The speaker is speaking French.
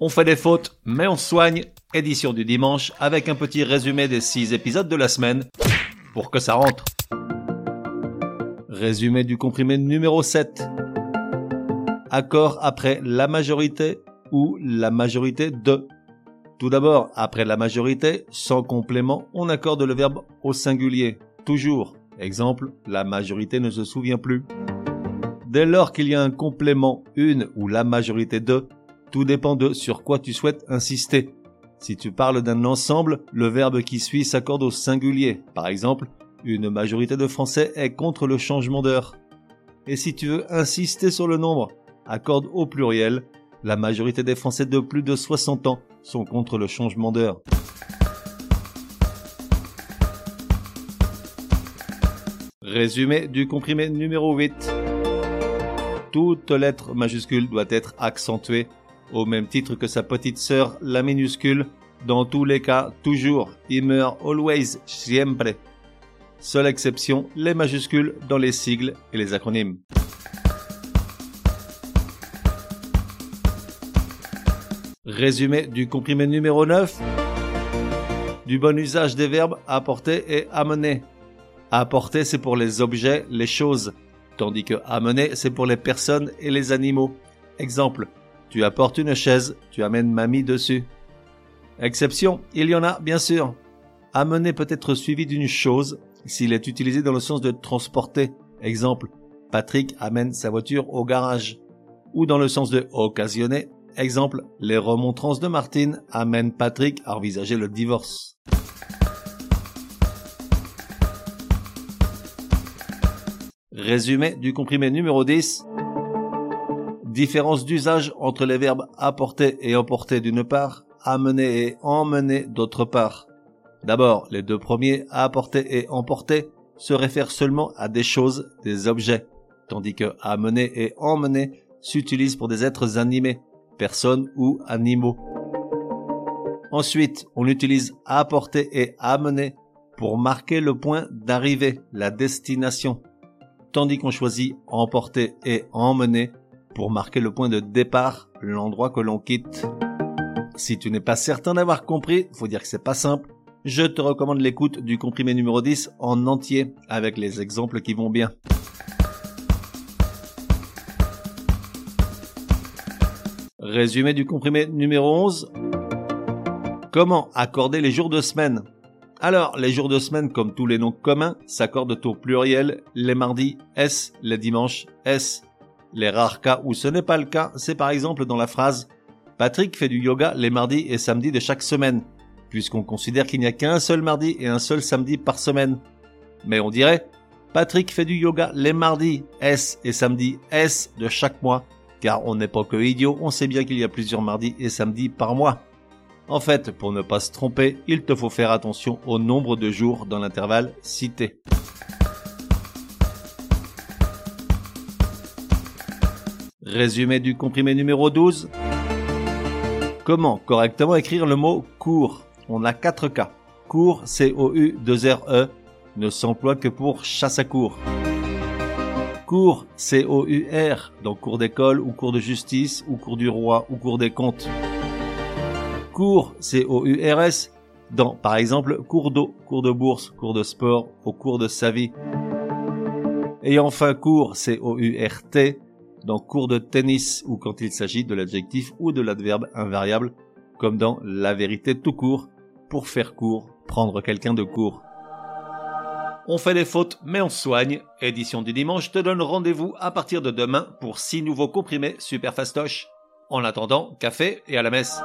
On fait des fautes, mais on soigne. Édition du dimanche avec un petit résumé des 6 épisodes de la semaine pour que ça rentre. Résumé du comprimé numéro 7. Accord après la majorité ou la majorité de. Tout d'abord, après la majorité, sans complément, on accorde le verbe au singulier. Toujours. Exemple, la majorité ne se souvient plus. Dès lors qu'il y a un complément, une ou la majorité de, tout dépend de sur quoi tu souhaites insister. Si tu parles d'un ensemble, le verbe qui suit s'accorde au singulier. Par exemple, une majorité de Français est contre le changement d'heure. Et si tu veux insister sur le nombre, accorde au pluriel. La majorité des Français de plus de 60 ans sont contre le changement d'heure. Résumé du comprimé numéro 8. Toute lettre majuscule doit être accentuée au même titre que sa petite sœur, la minuscule, dans tous les cas, toujours, immer, always, siempre. Seule exception, les majuscules dans les sigles et les acronymes. Résumé du comprimé numéro 9. Du bon usage des verbes apporter et amener. Apporter, c'est pour les objets, les choses, tandis que amener, c'est pour les personnes et les animaux. Exemple, tu apportes une chaise, tu amènes mamie dessus. Exception, il y en a, bien sûr. Amener peut être suivi d'une chose s'il est utilisé dans le sens de transporter. Exemple, Patrick amène sa voiture au garage. Ou dans le sens de occasionner. Exemple, les remontrances de Martine amènent Patrick à envisager le divorce. Résumé du comprimé numéro 10. Différence d'usage entre les verbes apporter et emporter d'une part, amener et emmener d'autre part. D'abord, les deux premiers, apporter et emporter, se réfèrent seulement à des choses, des objets, tandis que amener et emmener s'utilisent pour des êtres animés, personnes ou animaux. Ensuite, on utilise apporter et amener pour marquer le point d'arrivée, la destination, tandis qu'on choisit emporter et emmener pour marquer le point de départ, l'endroit que l'on quitte. Si tu n'es pas certain d'avoir compris, faut dire que c'est pas simple, je te recommande l'écoute du comprimé numéro 10 en entier avec les exemples qui vont bien. Résumé du comprimé numéro 11. Comment accorder les jours de semaine? Alors, les jours de semaine, comme tous les noms communs, s'accordent au pluriel les mardis S, les dimanches S, les rares cas où ce n'est pas le cas, c'est par exemple dans la phrase Patrick fait du yoga les mardis et samedis de chaque semaine, puisqu'on considère qu'il n'y a qu'un seul mardi et un seul samedi par semaine. Mais on dirait Patrick fait du yoga les mardis S et samedis S de chaque mois, car on n'est pas que idiot, on sait bien qu'il y a plusieurs mardis et samedis par mois. En fait, pour ne pas se tromper, il te faut faire attention au nombre de jours dans l'intervalle cité. Résumé du comprimé numéro 12. Comment correctement écrire le mot cours On a quatre cas. Cours, C-O-U, 2 R E, ne s'emploie que pour chasse à cours. Cours, C-O-U-R, dans cours d'école ou cours de justice ou cours du roi ou cours des comptes. Cours, C-O-U-R-S, dans, par exemple, cours d'eau, cours de bourse, cours de sport, au cours de sa vie. Et enfin, cours, C-O-U-R-T, dans cours de tennis ou quand il s'agit de l'adjectif ou de l'adverbe invariable, comme dans la vérité tout court, pour faire court, prendre quelqu'un de court. On fait des fautes, mais on soigne. Édition du dimanche te donne rendez-vous à partir de demain pour six nouveaux comprimés super fastoches. En attendant, café et à la messe.